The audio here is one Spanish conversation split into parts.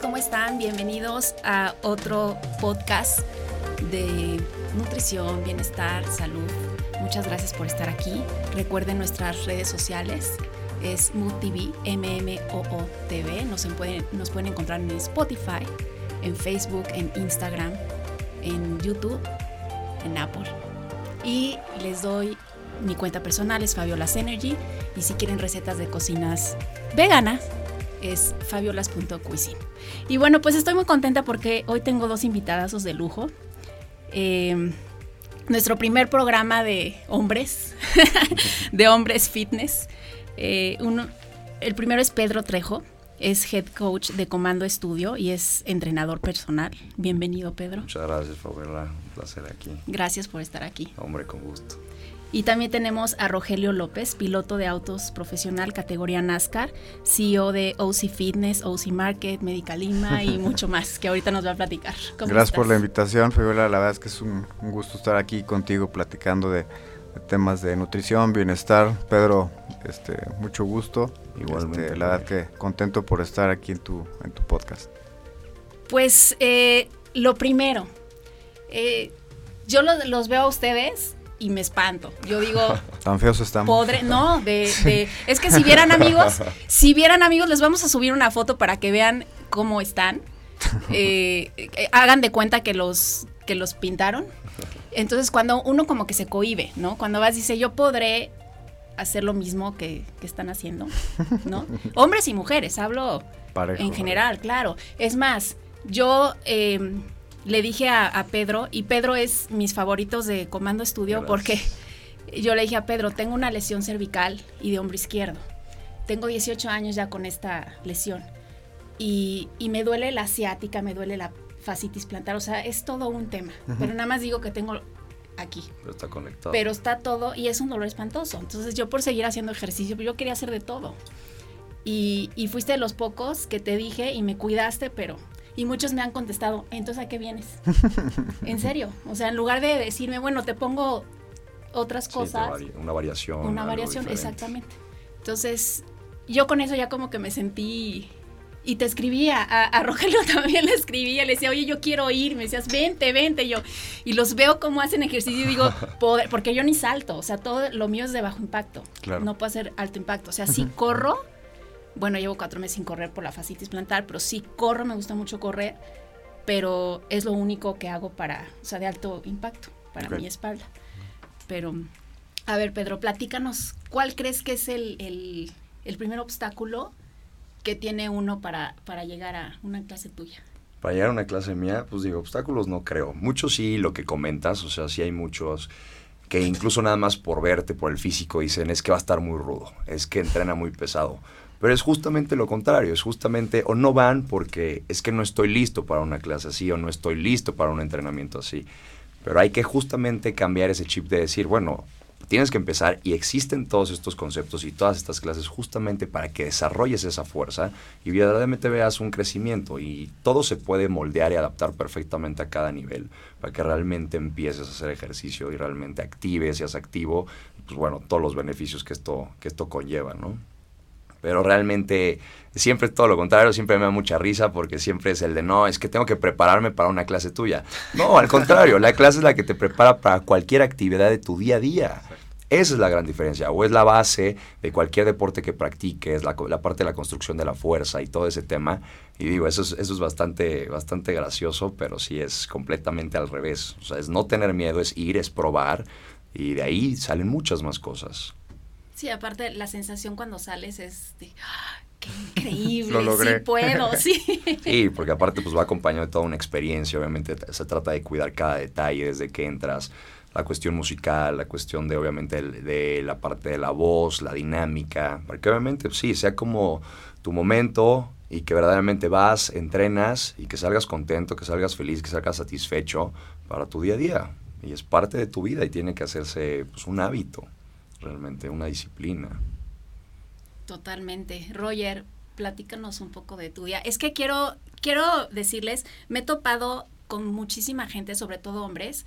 ¿cómo están? Bienvenidos a otro podcast de nutrición, bienestar, salud. Muchas gracias por estar aquí. Recuerden nuestras redes sociales. Es Mood TV, M-M-O-O TV. Nos pueden, nos pueden encontrar en Spotify, en Facebook, en Instagram, en YouTube, en Apple. Y les doy mi cuenta personal, es Fabiolas Energy. Y si quieren recetas de cocinas veganas, es fabiolas.cuisine. Y bueno, pues estoy muy contenta porque hoy tengo dos invitadazos de lujo. Eh, nuestro primer programa de hombres, de hombres fitness. Eh, uno, el primero es Pedro Trejo, es head coach de Comando Estudio y es entrenador personal. Bienvenido, Pedro. Muchas gracias, Fabiola. Un placer aquí. Gracias por estar aquí. Hombre, con gusto. Y también tenemos a Rogelio López, piloto de autos profesional categoría NASCAR, CEO de OC Fitness, OC Market, Medicalima y mucho más, que ahorita nos va a platicar. Gracias por la invitación, Fabiola. La verdad es que es un, gusto estar aquí contigo platicando de, temas de nutrición, bienestar. Pedro, este, mucho gusto. Igualmente. Este, la verdad que contento por estar aquí en tu, en tu podcast. Pues eh, lo primero, eh, yo los veo a ustedes y me espanto. Yo digo... Tan feos estamos. Podre, no, de, es que si vieran amigos, si vieran amigos, les vamos a subir una foto para que vean cómo están. Eh, eh, hagan de cuenta que los, que los pintaron. Entonces cuando uno como que se cohibe, ¿no? Cuando vas dice, yo podré hacer lo mismo que, están haciendo, ¿no? Hombres y mujeres, hablo en general, claro. Es más, yo... Eh, le dije a, Pedro, y Pedro es mis favoritos de Comando Estudio porque yo le dije a Pedro, tengo una lesión cervical y de hombro izquierdo. Tengo 18 años ya con esta lesión. Y, me duele la asiática, me duele la fascitis plantar, o sea, es todo un tema. Pero nada más digo que tengo aquí. Pero está conectado. Pero está todo y es un dolor espantoso. Entonces yo por seguir haciendo ejercicio, yo quería hacer de todo. Y, y fuiste de los pocos que te dije y me cuidaste, pero y muchos me han contestado, entonces ¿a qué vienes? en serio. O sea, en lugar de decirme, bueno, te pongo otras cosas. una variación. Una variación, exactamente. Entonces, yo con eso ya como que me sentí... Y te escribía, a, Rogelio también le escribía, le decía, oye, yo quiero ir, me decías, vente, vente, yo, y los veo cómo hacen ejercicio y digo, poder, porque yo ni salto, o sea, todo lo mío es de bajo impacto, claro. no puedo hacer alto impacto, o sea, si corro, bueno, llevo cuatro meses sin correr por la fascitis plantar, pero sí corro, me gusta mucho correr, pero es lo único que hago para, o sea, de alto impacto para mi espalda. Pero, a ver, Pedro, platícanos, ¿cuál crees que es el, primer obstáculo que tiene uno para, para llegar a una clase tuya? Para llegar a una clase mía, pues digo, obstáculos no creo. Muchos sí, lo que comentas, o sea, sí hay muchos que incluso nada más por verte, por el físico, dicen, es que va a estar muy rudo, es que entrena muy pesado. Pero es justamente lo contrario, es justamente o no van porque es que no estoy listo para una clase así o no estoy listo para un entrenamiento así. Pero hay que justamente cambiar ese chip de decir, bueno, tienes que empezar y existen todos estos conceptos y todas estas clases justamente para que desarrolles esa fuerza y verdaderamente veas un crecimiento y todo se puede moldear y adaptar perfectamente a cada nivel para que realmente empieces a hacer ejercicio y realmente actives, seas activo, pues bueno, todos los beneficios que esto, que esto conlleva, ¿no? Pero realmente siempre es todo lo contrario, siempre me da mucha risa porque siempre es el de no, es que tengo que prepararme para una clase tuya. No, al contrario, la clase es la que te prepara para cualquier actividad de tu día a día. Esa es la gran diferencia, o es la base de cualquier deporte que practiques, la, la parte de la construcción de la fuerza y todo ese tema. Y digo, eso es, eso es bastante, bastante gracioso, pero sí es completamente al revés. O sea, es no tener miedo, es ir, es probar, y de ahí salen muchas más cosas. Sí, aparte la sensación cuando sales es de, ¡ah! qué increíble, Lo sí puedo, sí. Sí, porque aparte pues va acompañado de toda una experiencia, obviamente se trata de cuidar cada detalle desde que entras, la cuestión musical, la cuestión de obviamente de la parte de la voz, la dinámica, porque obviamente pues, sí, sea como tu momento y que verdaderamente vas, entrenas y que salgas contento, que salgas feliz, que salgas satisfecho para tu día a día. Y es parte de tu vida y tiene que hacerse pues, un hábito realmente una disciplina. Totalmente. Roger, platícanos un poco de tu día. Es que quiero, quiero decirles, me he topado con muchísima gente, sobre todo hombres,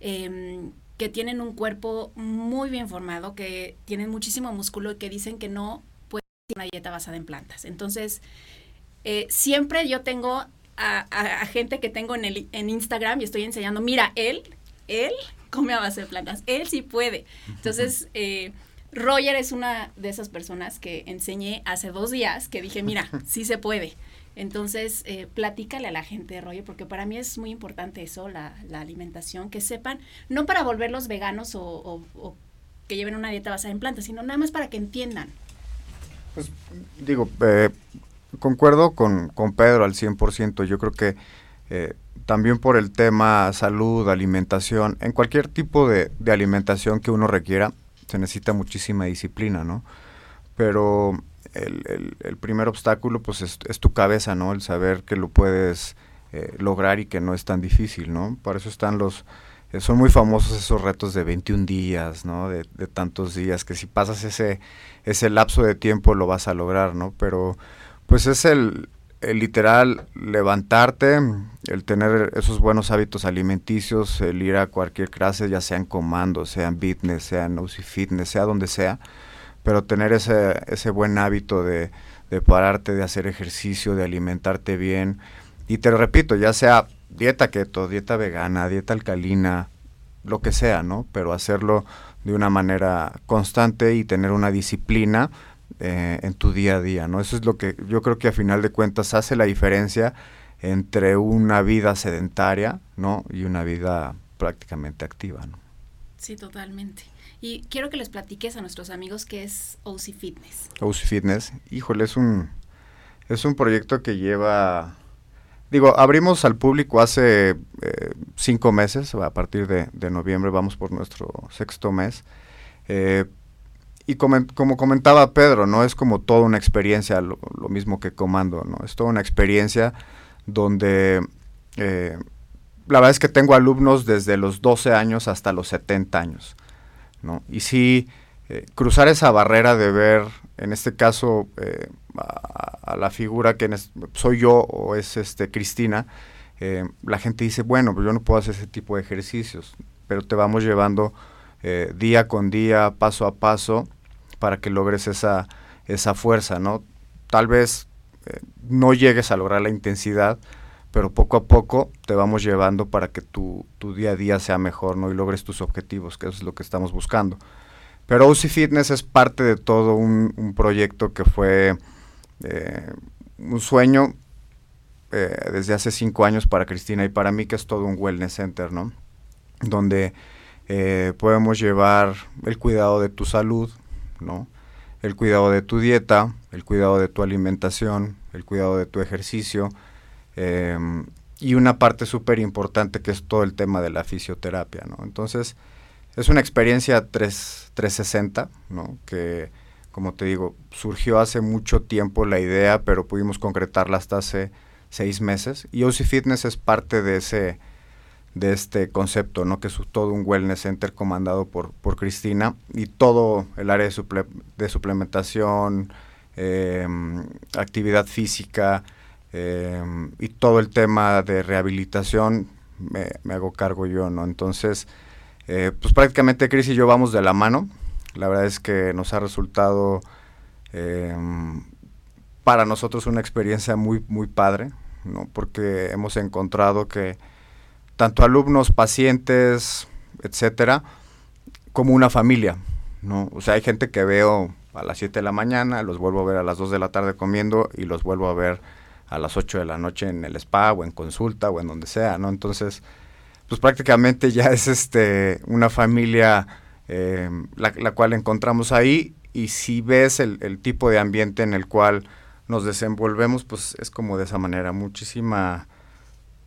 em, que tienen un cuerpo muy bien formado, que tienen muchísimo músculo y que dicen que no pueden una dieta basada en plantas. Entonces, eh, siempre yo tengo a, gente que tengo en, el, en Instagram y estoy enseñando, mira, él, él come a base de plantas, él sí puede. Entonces, eh, Roger es una de esas personas que enseñé hace dos días que dije, mira, sí se puede. Entonces, eh, platícale a la gente, Roger, porque para mí es muy importante eso, la, alimentación, que sepan, no para volverlos veganos o, que lleven una dieta basada en plantas, sino nada más para que entiendan. Pues digo, eh, concuerdo con, con, Pedro al 100%, yo creo que eh, también por el tema salud, alimentación, en cualquier tipo de, alimentación que uno requiera, se necesita muchísima disciplina, ¿no? Pero el, el, primer obstáculo pues es, tu cabeza, ¿no? El saber que lo puedes eh, lograr y que no es tan difícil, ¿no? Para eso están los... Eh, son muy famosos esos retos de 21 días, ¿no? De, de, tantos días, que si pasas ese, ese lapso de tiempo lo vas a lograr, ¿no? Pero pues es el, el literal levantarte, el tener esos buenos hábitos alimenticios, el ir a cualquier clase, ya sea en comando, sea en fitness, sea en OC Fitness, sea donde sea, pero tener ese, ese buen hábito de, de pararte, de hacer ejercicio, de alimentarte bien. Y te lo repito, ya sea dieta keto, dieta vegana, dieta alcalina, lo que sea, ¿no? Pero hacerlo de una manera constante y tener una disciplina eh, en tu día a día, ¿no? Eso es lo que yo creo que a final de cuentas hace la diferencia entre una vida sedentaria, ¿no? Y una vida prácticamente activa, ¿no? Sí, totalmente. Y quiero que les platiques a nuestros amigos qué es OC Fitness. OC Fitness, híjole, es un, es un proyecto que lleva, digo, abrimos al público hace eh, cinco meses, a partir de, noviembre vamos por nuestro sexto mes. Eh, y como, comentaba Pedro, no es como toda una experiencia, lo, mismo que comando, ¿no? Es toda una experiencia donde eh, la verdad es que tengo alumnos desde los 12 años hasta los 70 años. Y si eh, cruzar esa barrera de ver, en este caso, eh, a, la figura que soy yo o es este Cristina, la gente dice, bueno, pues yo no puedo hacer ese tipo de ejercicios, pero te vamos llevando día con día, paso a paso, para que logres esa, esa fuerza, ¿no? Tal vez no llegues a lograr la intensidad, pero poco a poco te vamos llevando para que tu, tu, día a día sea mejor, ¿no? Y logres tus objetivos, que es lo que estamos buscando. Pero OC Fitness es parte de todo un, proyecto que fue eh, un sueño eh, desde hace cinco años para Cristina y para mí, que es todo un wellness center, ¿no? Donde eh, podemos llevar el cuidado de tu salud, ¿no? El cuidado de tu dieta, el cuidado de tu alimentación, el cuidado de tu ejercicio, Em, y una parte súper importante que es todo el tema de la fisioterapia, ¿no? Entonces, es una experiencia 3, 360, ¿no? Que, como te digo, surgió hace mucho tiempo la idea, pero pudimos concretarla hasta hace seis meses. Y OC Fitness es parte de ese de este concepto, ¿no? que es todo un wellness center comandado por, por Cristina y todo el área de, suplementación, em, actividad física, Em, y todo el tema de rehabilitación me, hago cargo yo, ¿no? Entonces, eh, pues prácticamente Cris y yo vamos de la mano. La verdad es que nos ha resultado em, para nosotros una experiencia muy, muy padre, ¿no? Porque hemos encontrado que tanto alumnos, pacientes, etcétera, como una familia, ¿no? O sea, hay gente que veo a las 7 de la mañana, los vuelvo a ver a las 2 de la tarde comiendo y los vuelvo a ver a las 8 de la noche en el spa o en consulta o en donde sea, ¿no? Entonces, pues prácticamente ya es este una familia eh, la, cual encontramos ahí y si ves el, tipo de ambiente en el cual nos desenvolvemos, pues es como de esa manera, muchísima,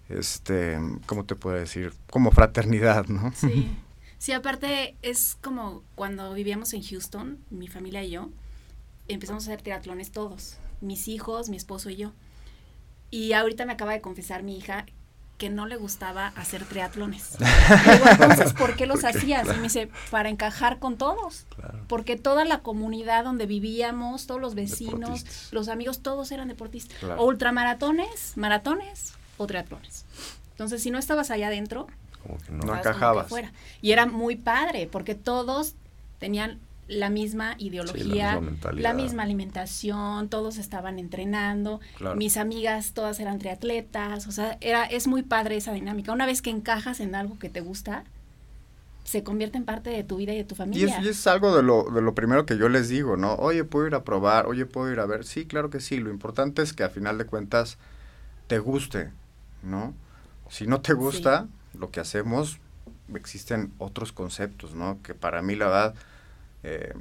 este, ¿cómo te puedo decir? Como fraternidad, ¿no? Sí, sí, aparte es como cuando vivíamos en Houston, mi familia y yo, empezamos a hacer triatlones todos, mis hijos, mi esposo y yo. Y ahorita me acaba de confesar mi hija que no le gustaba hacer triatlones. entonces, ¿por qué los hacías? Y me dice, para encajar con todos. Porque toda la comunidad donde vivíamos, todos los vecinos, los amigos, todos eran deportistas. O ultramaratones, maratones o triatlones. Entonces, si no estabas allá adentro, no encajabas. Y era muy padre, porque todos tenían la misma ideología, la, misma alimentación, todos estaban entrenando, mis amigas todas eran triatletas, o sea, era, es muy padre esa dinámica. Una vez que encajas en algo que te gusta, se convierte en parte de tu vida y de tu familia. Y es, algo de lo, de lo primero que yo les digo, ¿no? Oye, puedo ir a probar, oye, puedo ir a ver. Sí, claro que sí. Lo importante es que a final de cuentas te guste, ¿no? Si no te gusta lo que hacemos, existen otros conceptos, ¿no? Que para mí, la verdad, eh,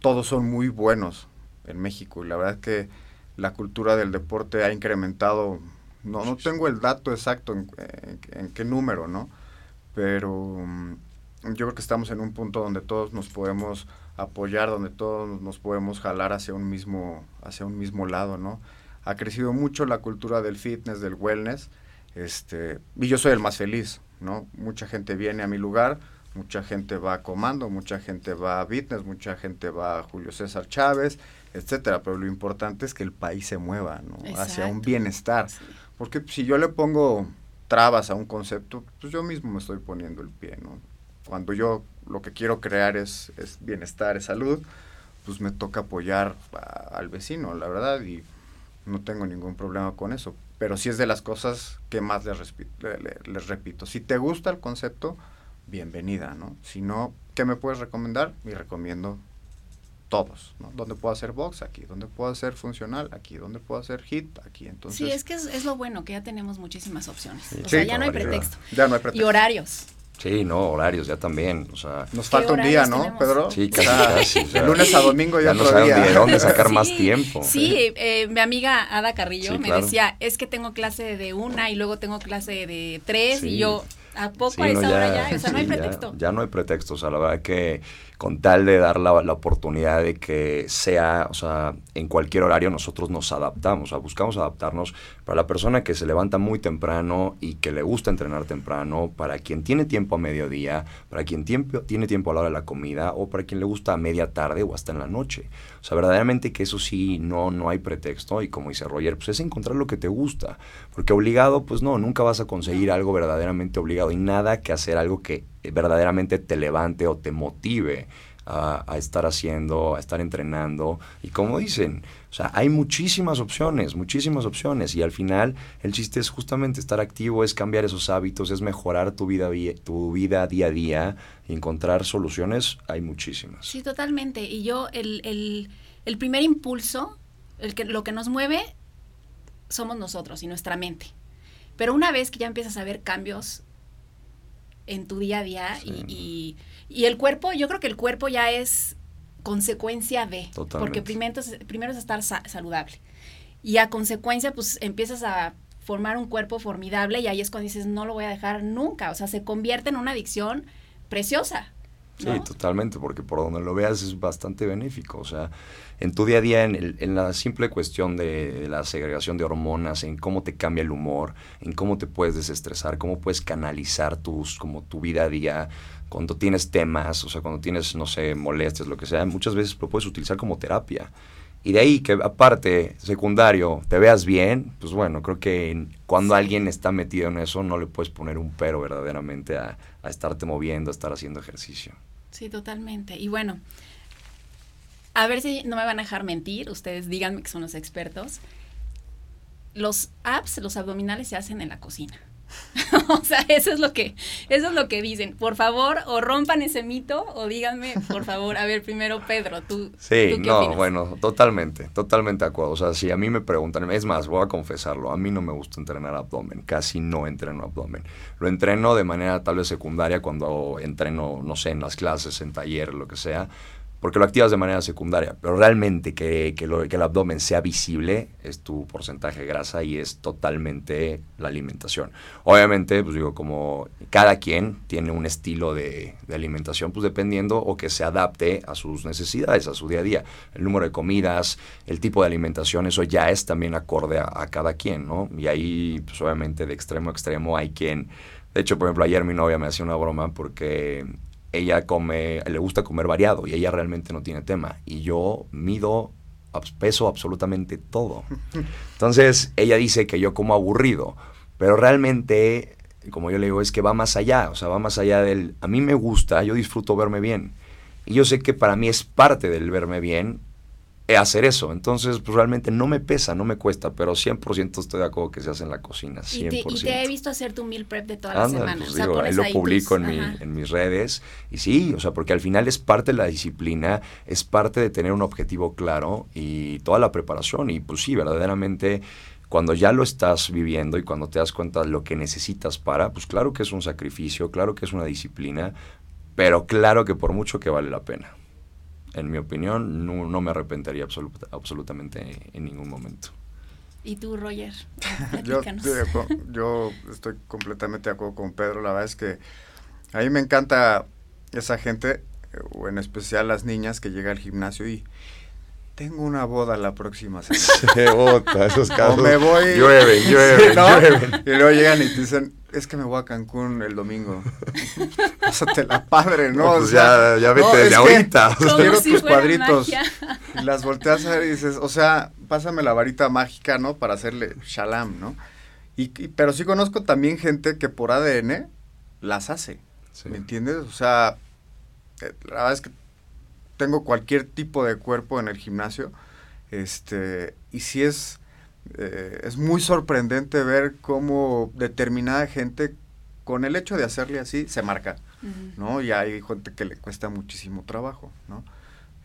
todos son muy buenos en México. Y la verdad que la cultura del deporte ha incrementado. No, no tengo el dato exacto en, en qué número, ¿no? Pero mm, yo creo que estamos en un punto donde todos nos podemos apoyar, donde todos nos podemos jalar hacia un mismo, hacia un mismo lado, ¿no? Ha crecido mucho la cultura del fitness, del wellness, este, y yo soy el más feliz, ¿no? Mucha gente viene a mi lugar, mucha gente va a Comando, mucha gente va a Fitness, mucha gente va a Julio César Chávez, etcétera, pero lo importante es que el país se mueva, ¿no? Hacia un bienestar. Porque si yo le pongo trabas a un concepto, pues yo mismo me estoy poniendo el pie, ¿no? cuando yo lo que quiero crear es, bienestar, es salud, pues me toca apoyar al vecino, la verdad, y no tengo ningún problema con eso. Pero sí es de las cosas que más les, les repito. Si te gusta el concepto, bienvenida, ¿no? Si no, ¿qué me puedes recomendar? Y recomiendo todos, ¿no? Donde puedo hacer box aquí, donde puedo hacer funcional aquí, donde puedo hacer hit aquí, entonces. Sí, es que es, lo bueno que ya tenemos muchísimas opciones. o sea, ya no hay pretexto. Ya no hay pretexto. Y horarios. Sí, no, horarios ya también, o sea... Nos falta un día, ¿no, Pedro? Sí, casi, casi. lunes a domingo ya, no sabemos de dónde sacar más tiempo. Sí, eh, mi amiga Ada Carrillo me decía, es que tengo clase de una y luego tengo clase de tres y yo... ¿A poco a esa hora ya? O sea, no hay pretexto. Ya, no hay pretexto. O sea, la verdad que con tal de dar la, la, oportunidad de que sea, o sea, en cualquier horario nosotros nos adaptamos, o sea, buscamos adaptarnos para la persona que se levanta muy temprano y que le gusta entrenar temprano, para quien tiene tiempo a mediodía, para quien tiempo, tiene tiempo a la hora de la comida o para quien le gusta a media tarde o hasta en la noche. O sea, verdaderamente que eso sí, no, no hay pretexto y como dice Roger, pues es encontrar lo que te gusta, porque obligado, pues no, nunca vas a conseguir algo verdaderamente obligado y nada que hacer algo que verdaderamente te levante o te motive a, estar haciendo, a estar entrenando. Y como dicen, o sea, hay muchísimas opciones, muchísimas opciones. Y al final el chiste es justamente estar activo, es cambiar esos hábitos, es mejorar tu vida, tu vida día a día y encontrar soluciones. Hay muchísimas. Sí, totalmente. Y yo, el, el primer impulso, el que, lo que nos mueve, somos nosotros y nuestra mente. Pero una vez que ya empiezas a ver cambios en tu día a día y, y, el cuerpo, yo creo que el cuerpo ya es consecuencia de, porque primero, primero es estar saludable y a consecuencia pues empiezas a formar un cuerpo formidable y ahí es cuando dices no lo voy a dejar nunca, o sea, se convierte en una adicción preciosa. Sí, totalmente, porque por donde lo veas es bastante benéfico. O sea, en tu día a día, en, el, en, la simple cuestión de la segregación de hormonas, en cómo te cambia el humor, en cómo te puedes desestresar, cómo puedes canalizar tus, como tu vida a día, cuando tienes temas, o sea, cuando tienes, no sé, molestias, lo que sea, muchas veces lo puedes utilizar como terapia. Y de ahí que aparte, secundario, te veas bien, pues bueno, creo que cuando alguien está metido en eso, no le puedes poner un pero verdaderamente a, a estarte moviendo, a estar haciendo ejercicio. Sí, totalmente. Y bueno, a ver si no me van a dejar mentir, ustedes díganme que son los expertos. Los abs, los abdominales se hacen en la cocina. o sea, eso es lo que, eso es lo que dicen. Por favor, o rompan ese mito, o díganme, por favor, a ver, primero Pedro, tú. Sí, no, bueno, totalmente, totalmente de acuerdo. O sea, si a mí me preguntan, es más, voy a confesarlo, a mí no me gusta entrenar abdomen, casi no entreno abdomen. Lo entreno de manera tal vez secundaria cuando entreno, no sé, en las clases, en taller, lo que sea porque lo activas de manera secundaria, pero realmente que, que, el abdomen sea visible es tu porcentaje de grasa y es totalmente la alimentación. Obviamente, pues digo, como cada quien tiene un estilo de, alimentación, pues dependiendo o que se adapte a sus necesidades, a su día a día. El número de comidas, el tipo de alimentación, eso ya es también acorde a, a cada quien, ¿no? Y ahí, pues obviamente de extremo a extremo hay quien... De hecho, por ejemplo, ayer mi novia me hacía una broma porque ella come, le gusta comer variado y ella realmente no tiene tema. Y yo mido, peso absolutamente todo. Entonces, ella dice que yo como aburrido, pero realmente, como yo le digo, es que va más allá, o sea, va más allá del, a mí me gusta, yo disfruto verme bien. Y yo sé que para mí es parte del verme bien hacer eso. Entonces, pues realmente no me pesa, no me cuesta, pero 100% estoy de acuerdo que se hace en la cocina, 100%. Y te, y te he visto hacer tu meal prep de todas las semanas. Pues, digo, ahí lo publico en, mi, en, mis redes. Y sí, o sea, porque al final es parte de la disciplina, es parte de tener un objetivo claro y toda la preparación. Y pues sí, verdaderamente cuando ya lo estás viviendo y cuando te das cuenta de lo que necesitas para, pues claro que es un sacrificio, claro que es una disciplina, pero claro que por mucho que vale la pena en mi opinión, no, me arrepentiría absolutamente en ningún momento. ¿Y tú, Roger? yo, yo estoy completamente de acuerdo con Pedro. La verdad es que a mí me encanta esa gente, o en especial las niñas que llegan al gimnasio y tengo una boda la próxima semana. esos casos. O me voy. Llueven, llueven, llueven. Y luego llegan y te dicen, es que me voy a Cancún el domingo. Pásate la padre, ¿no? pues ya, ya vete de ahorita. quiero tus cuadritos. Y las volteas a ver y dices, o sea, pásame la varita mágica, ¿no? Para hacerle shalam, ¿no? Y, pero sí conozco también gente que por ADN las hace. ¿Me entiendes? O sea, eh, la verdad es que tengo cualquier tipo de cuerpo en el gimnasio. Este, y sí es eh, es muy sorprendente ver cómo determinada gente, con el hecho de hacerle así, se marca, ¿no? Y hay gente que le cuesta muchísimo trabajo, ¿no?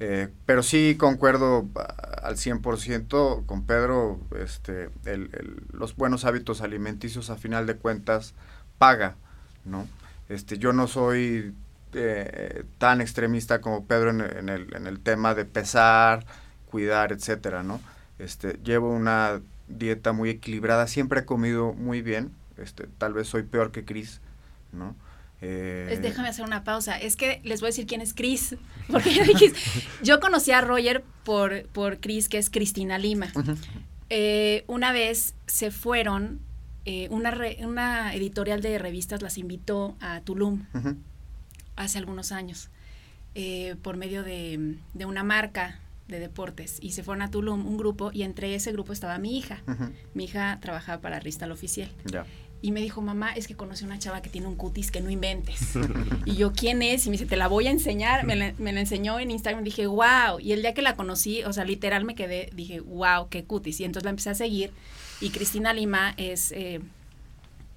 Eh, pero sí concuerdo ah, al 100% con Pedro, este, los buenos hábitos alimenticios a final de cuentas paga, ¿no? Este, yo no soy eh, tan extremista como Pedro en, en, el, en el tema de pesar, cuidar, etcétera, ¿no? Este, llevo una dieta muy equilibrada, siempre he comido muy bien, este, tal vez soy peor que Chris, ¿no? Eh, déjame hacer una pausa. Es que les voy a decir quién es Chris. Porque yo, conocí a Roger por, por Chris, que es Cristina Lima. Eh, una vez se fueron, eh, una, una editorial de revistas las invitó a Tulum hace algunos años, por medio de, de, una marca de deportes y se fueron a Tulum un grupo y entre ese grupo estaba mi hija. Mi hija trabajaba para Ristal Oficial. Y me dijo, mamá, es que conocí una chava que tiene un cutis que no inventes. y yo, ¿quién es? Y me dice, te la voy a enseñar. Me la, enseñó en Instagram. Dije, wow. Y el día que la conocí, o sea, literal me quedé, dije, wow, qué cutis. Y entonces la empecé a seguir. Y Cristina Lima es, eh,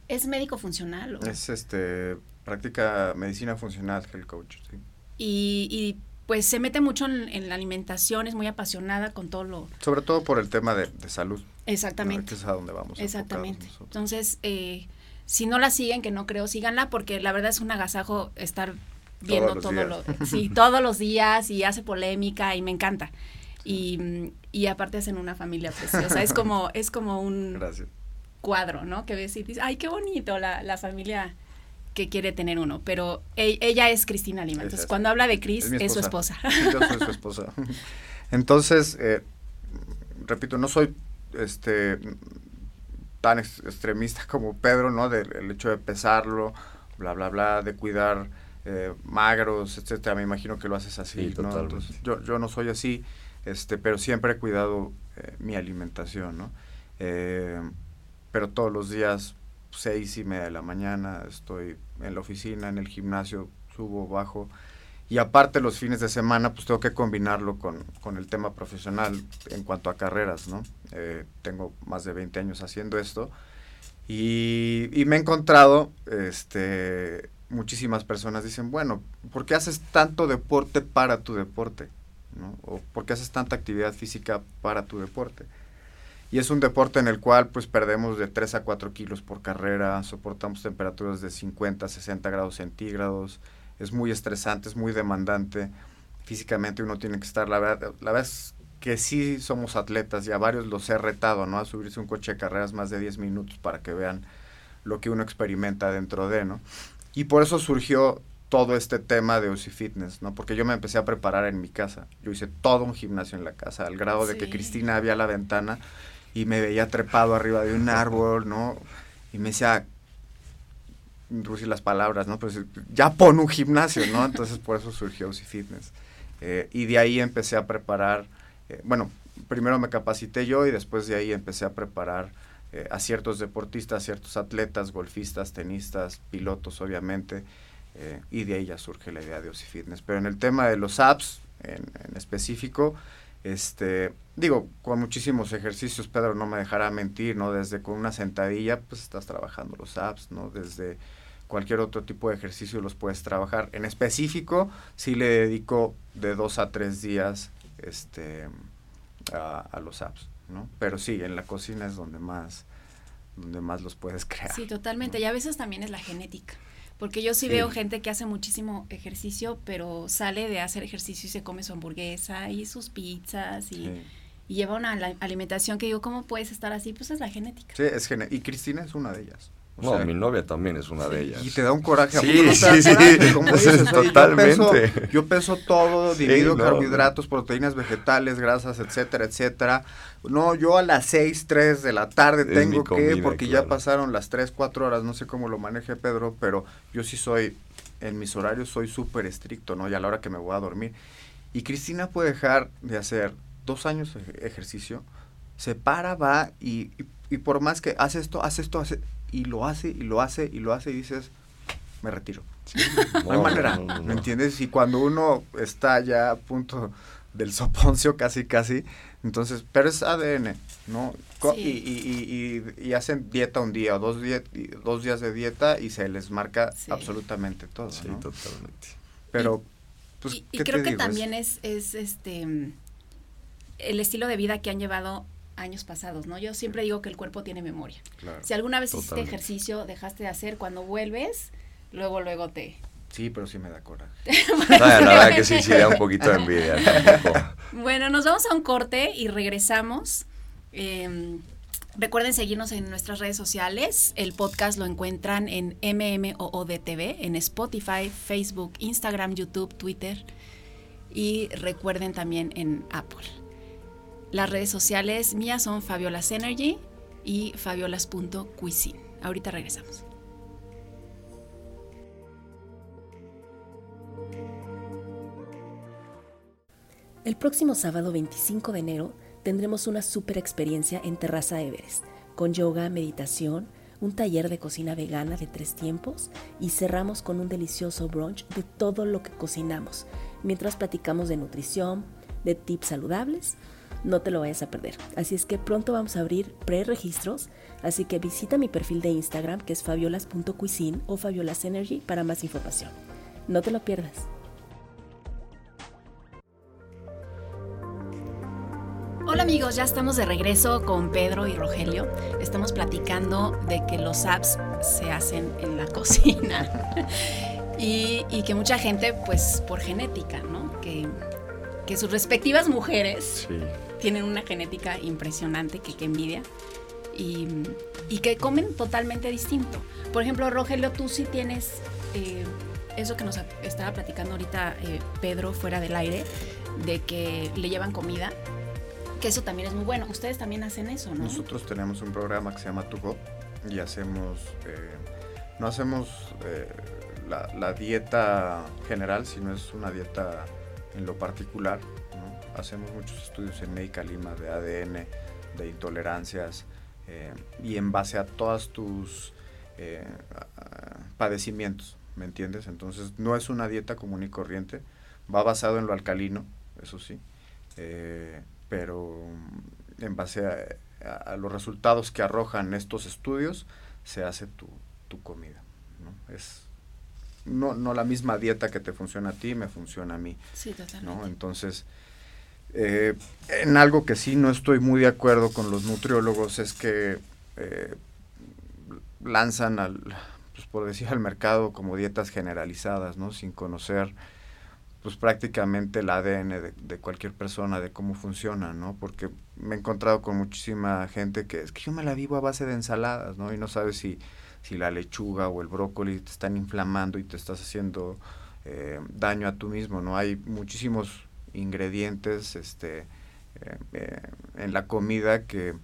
es médico funcional. Es este, práctica medicina funcional, health coach, sí. Y, y pues se mete mucho en, la alimentación, es muy apasionada con todo lo... Sobre todo por el tema de, salud. Exactamente. es a donde vamos. Exactamente. Entonces, eh, si no la siguen, que no creo, síganla, porque la verdad es un agasajo estar viendo todo lo... Sí, todos los días y hace polémica y me encanta. Y, y aparte hacen una familia preciosa. Es como, es como un cuadro, ¿no? Que ves y dices, ay, qué bonito la, la familia que quiere tener uno, pero e, ella es Cristina Lima. Entonces, cuando habla de Cris, es, su esposa. yo soy su esposa. Entonces, eh, repito, no soy este tan extremista como Pedro, ¿no? Del hecho de pesarlo, bla, bla, bla, de cuidar eh, magros, etcétera. Me imagino que lo haces así, ¿no? yo, yo no soy así, este, pero siempre he cuidado eh, mi alimentación, ¿no? pero todos los días seis y media de la mañana, estoy en la oficina, en el gimnasio, subo, bajo. Y aparte los fines de semana, pues tengo que combinarlo con, con el tema profesional en cuanto a carreras, ¿no? Eh, tengo más de 20 años haciendo esto. Y, y, me he encontrado, este, muchísimas personas dicen, bueno, ¿por qué haces tanto deporte para tu deporte? ¿no? ¿O por qué haces tanta actividad física para tu deporte? Y es un deporte en el cual pues perdemos de 3 a 4 kilos por carrera, soportamos temperaturas de 50 a 60 grados centígrados, es muy estresante, es muy demandante, físicamente uno tiene que estar, la verdad, la verdad es que sí somos atletas y a varios los he retado, ¿no? A subirse un coche de carreras más de 10 minutos para que vean lo que uno experimenta dentro de, ¿no? Y por eso surgió todo este tema de UCI Fitness, ¿no? Porque yo me empecé a preparar en mi casa. Yo hice todo un gimnasio en la casa, al grado de que Cristina había la ventana y me veía trepado arriba de un árbol, ¿no? Y me decía, Rusi las palabras, ¿no? Pues ya pon un gimnasio, ¿no? Entonces por eso surgió UCI Fitness. Eh, y de ahí empecé a preparar, eh, bueno, primero me capacité yo y después de ahí empecé a preparar eh, a ciertos deportistas, ciertos atletas, golfistas, tenistas, pilotos, obviamente. eh, y de ahí ya surge la idea de Osi Fitness. Pero en el tema de los apps, en, en específico, este, digo, con muchísimos ejercicios, Pedro no me dejará mentir, ¿no? Desde con una sentadilla, pues estás trabajando los apps, ¿no? Desde cualquier otro tipo de ejercicio los puedes trabajar. En específico, sí le dedico de dos a tres días este, a, los apps, ¿no? Pero sí, en la cocina es donde más, donde más los puedes crear. Sí, totalmente. Y a veces también es la genética. Porque yo sí, veo gente que hace muchísimo ejercicio, pero sale de hacer ejercicio y se come su hamburguesa y sus pizzas y, lleva una alimentación que digo, ¿cómo puedes estar así? Pues es la genética. Sí, es genética. Y Cristina es una de ellas. No, mi novia también es una de ellas. Y te da un coraje. Sí, sí, sí, como totalmente. Yo peso, todo, divido carbohidratos, proteínas vegetales, grasas, etcétera, etcétera. No, yo a las 6, 3 de la tarde tengo que, porque ya pasaron las 3, 4 horas, no sé cómo lo maneje Pedro, pero yo sí soy, en mis horarios soy súper estricto, ¿no? Y a la hora que me voy a dormir. Y Cristina puede dejar de hacer dos años de ejercicio, se para, va y, y, por más que hace esto, hace esto, hace, y lo hace, y lo hace, y lo hace, y dices, me retiro. no hay manera, ¿me entiendes? Y cuando uno está ya a punto del soponcio, casi, casi, entonces, pero es ADN, ¿no? Y, y, y, y, hacen dieta un día o dos, dos días de dieta y se les marca absolutamente todo. Sí, totalmente. Pero, pues, y, creo que también es, es este el estilo de vida que han llevado años pasados, ¿no? Yo siempre digo que el cuerpo tiene memoria. si alguna vez hiciste ejercicio, dejaste de hacer, cuando vuelves, luego, luego te, Sí, pero sí me da coraje. la verdad que sí, sí da un poquito de envidia. Bueno, nos vamos a un corte y regresamos. Em, recuerden seguirnos en nuestras redes sociales. El podcast lo encuentran en MMOODTV, en Spotify, Facebook, Instagram, YouTube, Twitter. Y recuerden también en Apple. Las redes sociales mías son Fabiolas Energy y fabiolas.cuisine. Ahorita regresamos. El próximo sábado 25 de enero tendremos una super experiencia en Terraza Everest, con yoga, meditación, un taller de cocina vegana de tres tiempos y cerramos con un delicioso brunch de todo lo que cocinamos, mientras platicamos de nutrición, de tips saludables. No te lo vayas a perder. Así es que pronto vamos a abrir pre-registros, así que visita mi perfil de Instagram que es fabiolas.cuisine o fabiolasenergy para más información. No te lo pierdas. Hola amigos, ya estamos de regreso con Pedro y Rogelio. Estamos platicando de que los apps se hacen en la cocina y, que mucha gente, pues por genética, ¿no? Que, sus respectivas mujeres tienen una genética impresionante que, que envidia y, que comen totalmente distinto. Por ejemplo, Rogelio, tú sí tienes eh, eso que nos estaba platicando ahorita eh, Pedro fuera del aire, de que le llevan comida que eso también es muy bueno. Ustedes también hacen eso, ¿no? Nosotros tenemos un programa que se llama To y hacemos, eh, no hacemos eh, la, dieta general, sino es una dieta en lo particular. Hacemos muchos estudios en Médica Lima de ADN, de intolerancias, eh, y en base a todos tus padecimientos, ¿me entiendes? Entonces no es una dieta común y corriente, va basado en lo alcalino, eso sí pero mm, en base a, los resultados que arrojan estos estudios, se hace tu, comida. ¿no? Es no, no la misma dieta que te funciona a ti, me funciona a mí. Sí, totalmente. Entonces, eh, en algo que sí no estoy muy de acuerdo con los nutriólogos es que eh, lanzan al, pues por decir al mercado como dietas generalizadas, ¿no? Sin conocer pues prácticamente el ADN de, cualquier persona, de cómo funciona, ¿no? Porque me he encontrado con muchísima gente que es que yo me la vivo a base de ensaladas, ¿no? Y no sabes si, si la lechuga o el brócoli te están inflamando y te estás haciendo eh, daño a tú mismo, ¿no? Hay muchísimos ingredientes este, eh, eh, en la comida que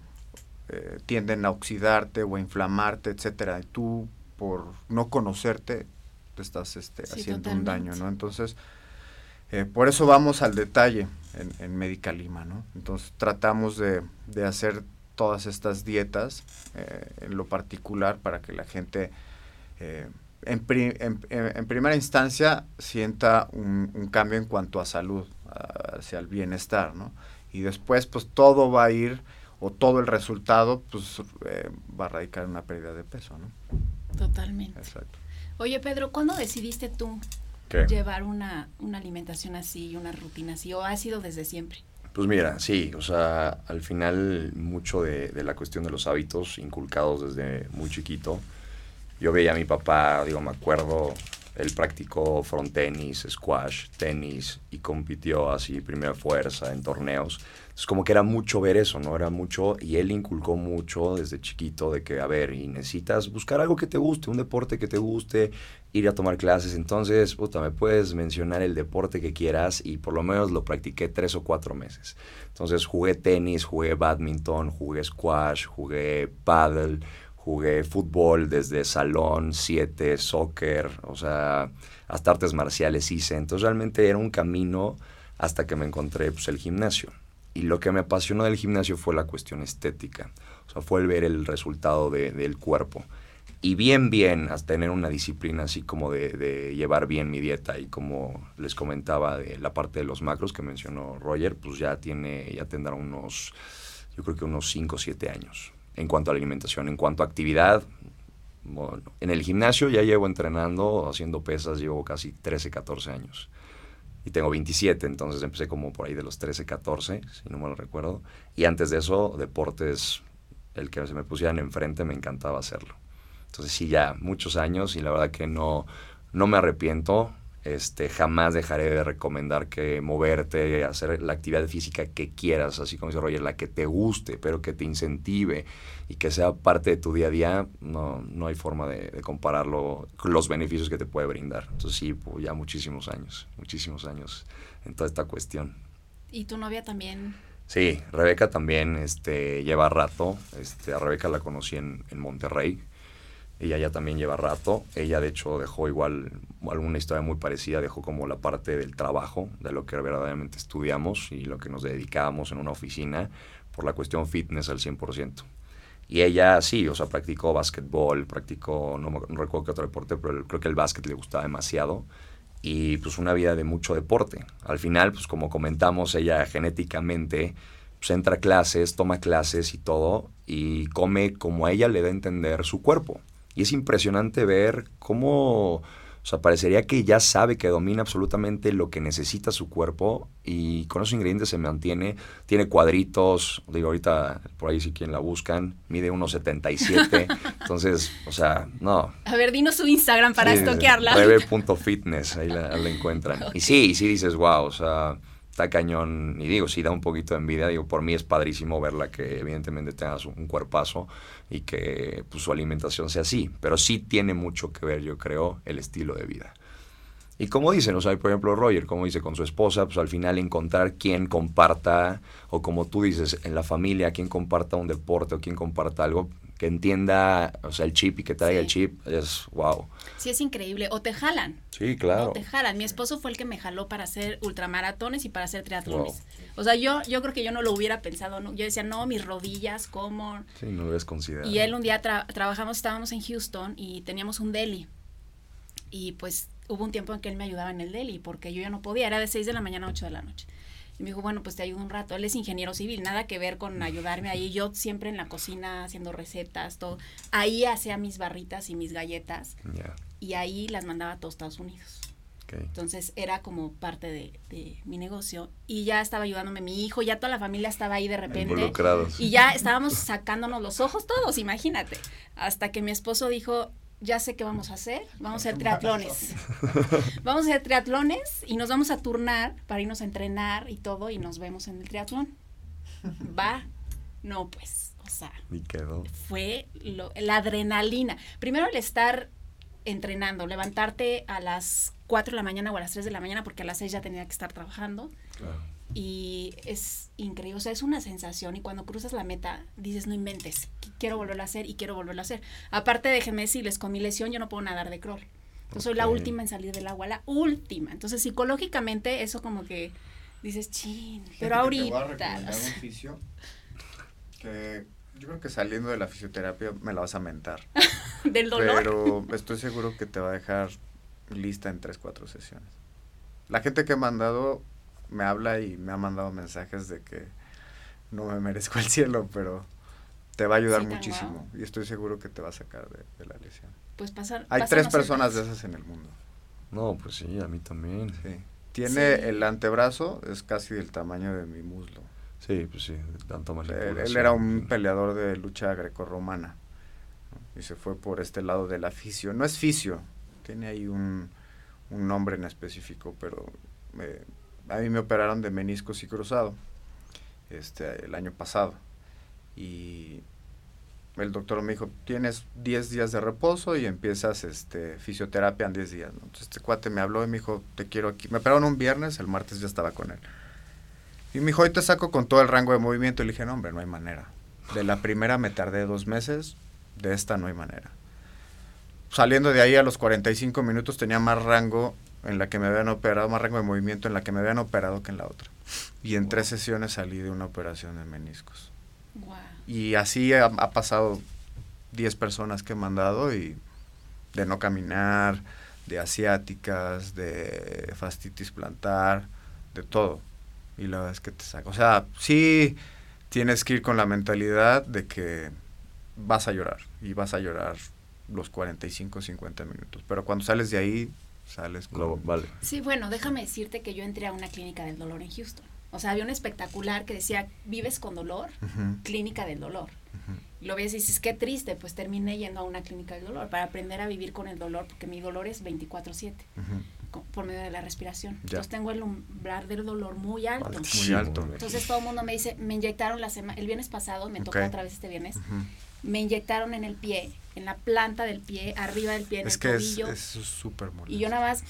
tienden a oxidarte o a inflamarte, etcétera. Y tú, por no conocerte, te estás este, haciendo un daño, ¿no? Entonces, eh, por eso vamos al detalle en, en Médica Lima, ¿no? Entonces tratamos de, hacer todas estas dietas eh, en lo particular para que la gente eh, en, en, primera instancia sienta un, cambio en cuanto a salud, hacia el bienestar, ¿no? Y después, pues todo va a ir, o todo el resultado, pues eh, va a radicar en una pérdida de peso, ¿no? Totalmente. Exacto. Oye, Pedro, ¿cuándo decidiste tú llevar una, una alimentación así, una rutina así, o ha sido desde siempre? Pues mira, sí, o sea, al final mucho de, de, la cuestión de los hábitos inculcados desde muy chiquito. Yo veía a mi papá, digo, me acuerdo, él practicó front tenis, squash, tenis y compitió así primera fuerza en torneos. Es como que era mucho ver eso, ¿no? Era mucho y él inculcó mucho desde chiquito de que, a ver, y necesitas buscar algo que te guste, un deporte que te guste, ir a tomar clases. Entonces, puta, me puedes mencionar el deporte que quieras y por lo menos lo practiqué tres o cuatro meses. Entonces jugué tenis, jugué badminton, jugué squash, jugué paddle, jugué fútbol desde salón, siete, soccer, o sea, hasta artes marciales hice. Entonces realmente era un camino hasta que me encontré pues, el gimnasio. Y lo que me apasionó del gimnasio fue la cuestión estética, o sea, fue el ver el resultado del cuerpo y bien, bien, hasta tener una disciplina así como de, llevar bien mi dieta y como les comentaba de la parte de los macros que mencionó Roger, pues ya tiene, ya tendrá unos, yo creo que unos 5 o 7 años en cuanto a la alimentación. En cuanto a actividad, bueno, en el gimnasio ya llevo entrenando, haciendo pesas, llevo casi 13, 14 años. Y tengo 27, entonces empecé como por ahí de los 13, 14, si no me lo recuerdo. Y antes de eso, deportes, el que se me pusieran enfrente, me encantaba hacerlo. Entonces sí, ya muchos años y la verdad que no, no me arrepiento. Este, jamás dejaré de recomendar que moverte, hacer la actividad física que quieras, así como dice Roger, la que te guste, pero que te incentive y que sea parte de tu día a día, no, no hay forma de, de compararlo, los beneficios que te puede brindar. Entonces sí, pues ya muchísimos años, muchísimos años en toda esta cuestión. ¿Y tu novia también? Sí, Rebeca también este, lleva rato. Este, a Rebeca la conocí en, en Monterrey. Ella ya también lleva rato. Ella, de hecho, dejó igual alguna historia muy parecida. Dejó como la parte del trabajo, de lo que verdaderamente estudiamos y lo que nos dedicábamos en una oficina por la cuestión fitness al 100%. Y ella sí, o sea, practicó básquetbol, practicó, no, no recuerdo qué otro deporte, pero creo que el básquet le gustaba demasiado. Y pues una vida de mucho deporte. Al final, pues como comentamos, ella genéticamente pues entra a clases, toma clases y todo, y come como a ella le da a entender su cuerpo. Y es impresionante ver cómo, o sea, parecería que ya sabe que domina absolutamente lo que necesita su cuerpo y con esos ingredientes se mantiene. Tiene cuadritos, digo, ahorita por ahí si quien la buscan, mide 1,77. entonces, o sea, no. A ver, dinos su Instagram para sí, estoquearla. Rebe.fitness, ahí la, la encuentran. Y sí, sí dices, wow, o sea está cañón, y digo, sí da un poquito de envidia, digo, por mí es padrísimo verla que evidentemente tenga un cuerpazo y que pues, su alimentación sea así, pero sí tiene mucho que ver, yo creo, el estilo de vida. Y como dicen, o sea, por ejemplo, Roger, como dice con su esposa, pues al final encontrar quien comparta, o como tú dices, en la familia, quien comparta un deporte o quien comparta algo, que entienda, o sea, el chip y que traiga el chip, es wow. Sí, es increíble. O te jalan. Sí, claro. O te jalan. Mi esposo fue el que me jaló para hacer ultramaratones y para hacer triatlones. O sea, yo, yo creo que yo no lo hubiera pensado. ¿no? Yo decía, no, mis rodillas, ¿cómo? Sí, no lo hubieras considerado. Y él un día trabajamos, estábamos en Houston y teníamos un deli. Y pues hubo un tiempo en que él me ayudaba en el deli porque yo ya no podía. Era de 6 de la mañana a 8 de la noche. Y me dijo, bueno, pues te ayudo un rato. Él es ingeniero civil, nada que ver con ayudarme ahí. Yo siempre en la cocina haciendo recetas, todo. Ahí hacía mis barritas y mis galletas. Y ahí las mandaba a todos Estados Unidos. Entonces era como parte de, mi negocio. Y ya estaba ayudándome mi hijo, ya toda la familia estaba ahí de repente. Involucrados. Y ya estábamos sacándonos los ojos todos, imagínate. Hasta que mi esposo dijo, ya sé qué vamos a hacer, vamos a hacer triatlones. vamos a hacer triatlones y nos vamos a turnar para irnos a entrenar y todo y nos vemos en el triatlón. Va, no pues, o sea, fue la adrenalina. Primero el estar entrenando, levantarte a las 4 de la mañana o a las 3 de la mañana porque a las 6 ya tenía que estar trabajando. Claro y es increíble, o sea, es una sensación y cuando cruzas la meta dices, no inventes, quiero volverlo a hacer y quiero volverlo a hacer. Aparte, déjenme decirles, con mi lesión yo no puedo nadar de crawl. Yo soy la última en salir del agua, la última. Entonces, psicológicamente, eso como que dices, chin, pero ahorita. Te voy a un que Yo creo que saliendo de la fisioterapia me la vas a mentar. ¿Del dolor? Pero estoy seguro que te va a dejar lista en 3, 4 sesiones. La gente que he mandado me habla y me ha mandado mensajes de que no me merezco el cielo, pero te va a ayudar muchísimo y estoy seguro que te va a sacar de, la lesión. Pues pasar. Hay tres personas de esas en el mundo. No, pues sí, a mí también. Sí. Tiene el antebrazo, es casi del tamaño de mi muslo. Sí, pues sí, tanto más él, él, era un peleador de lucha grecorromana y se fue por este lado del fisio. No es fisio, tiene ahí un, un nombre en específico, pero eh, a mí me operaron de meniscos y cruzado este, el año pasado. Y el doctor me dijo, tienes 10 días de reposo y empiezas este, fisioterapia en 10 días. Entonces este cuate me habló y me dijo, te quiero aquí. Me operaron un viernes, el martes ya estaba con él. Y me dijo, hoy te saco con todo el rango de movimiento. Y le dije, no, hombre, no hay manera. De la primera me tardé dos meses, de esta no hay manera. Saliendo de ahí a los 45 minutos tenía más rango en la que me habían operado, más rango de movimiento en la que me habían operado que en la otra. Y en tres sesiones salí de una operación de meniscos. Y así ha, ha pasado 10 personas que he mandado y de no caminar, de asiáticas, de fastitis plantar, de todo y la verdad es que te saca. O sea, sí tienes que ir con la mentalidad de que vas a llorar y vas a llorar los 45, 50 minutos. Pero cuando sales de ahí, sales con... vale. Sí, bueno, déjame decirte que yo entré a una clínica del dolor en Houston. O sea, había un espectacular que decía, vives con dolor, clínica del dolor. Y lo ves y dices, qué triste, pues terminé yendo a una clínica del dolor para aprender a vivir con el dolor, porque mi dolor es 24/7 por medio de la respiración. Entonces tengo el umbral del dolor muy alto. Muy alto. Entonces todo el mundo me dice, me inyectaron la semana, el viernes pasado, me tocó otra vez este viernes, me inyectaron en el pie, en la planta del pie, arriba del pie, en el tobillo. Es, es súper molesto. Y yo nada más,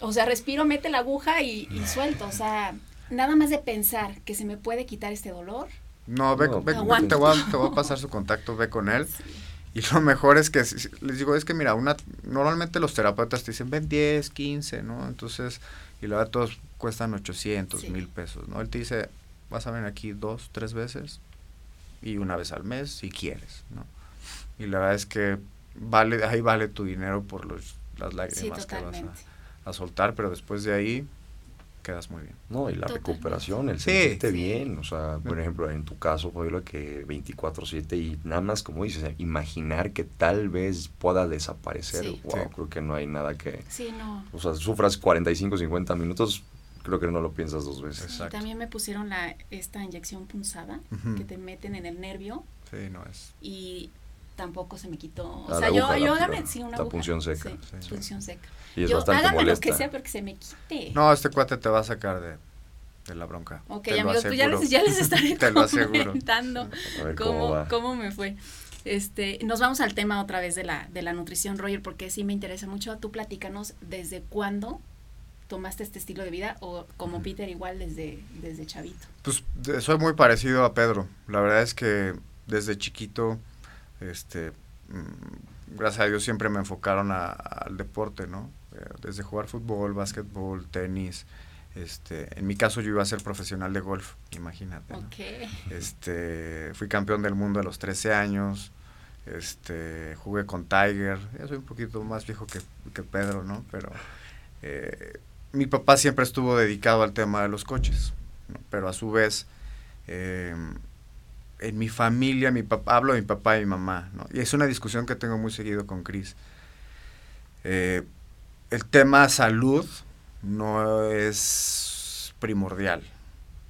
o sea, respiro, mete la aguja y, suelto, o sea, nada más de pensar que se me puede quitar este dolor. No, ve, ve, te, voy a, te, voy a, pasar su contacto, ve con él. Y lo mejor es que, les digo, es que mira, una normalmente los terapeutas te dicen, ven 10, 15, ¿no? Entonces, y la verdad todos cuestan 800, mil pesos, ¿no? Él te dice, vas a venir aquí dos, tres veces y una vez al mes si quieres, ¿no? Y la verdad es que vale, ahí vale tu dinero por los, las lágrimas que vas a, a soltar, pero después de ahí quedas muy bien. No, y la recuperación, el sentirte bien, o sea, por ejemplo, en tu caso, lo que 24/7 y nada más, como dices, imaginar que tal vez pueda desaparecer, wow, creo que no hay nada que... Sí, no. O sea, sufras 45, 50 minutos, creo que no lo piensas dos veces. también me pusieron la esta inyección punzada que te meten en el nervio. Sí, no es. Y tampoco se me quitó. O sea, yo, yo hágame, sí, una la punción seca. Sí, punción seca. Y es yo, bastante hágame molesta. lo que sea, pero que se me quite. No, este cuate te va a sacar de, de la bronca. Ok, amigos, pues ya les, ya les estaré te comentando cómo, cómo, cómo, me fue. Este, nos vamos al tema otra vez de la, de la nutrición, Roger, porque sí me interesa mucho. Tú platícanos desde cuándo tomaste este estilo de vida o como Peter igual desde, desde chavito. Pues soy muy parecido a Pedro. La verdad es que desde chiquito este, mm, gracias a Dios siempre me enfocaron al deporte, ¿no? Eh, desde jugar fútbol, básquetbol, tenis. Este, en mi caso yo iba a ser profesional de golf, imagínate. Este, fui campeón del mundo a los 13 años. Este, jugué con Tiger. Ya soy un poquito más viejo que, que Pedro, ¿no? Pero eh, mi papá siempre estuvo dedicado al tema de los coches, pero a su vez eh, en mi familia, mi papá, hablo de mi papá y mi mamá, ¿no? Y es una discusión que tengo muy seguido con Cris. Eh, el tema salud no es primordial,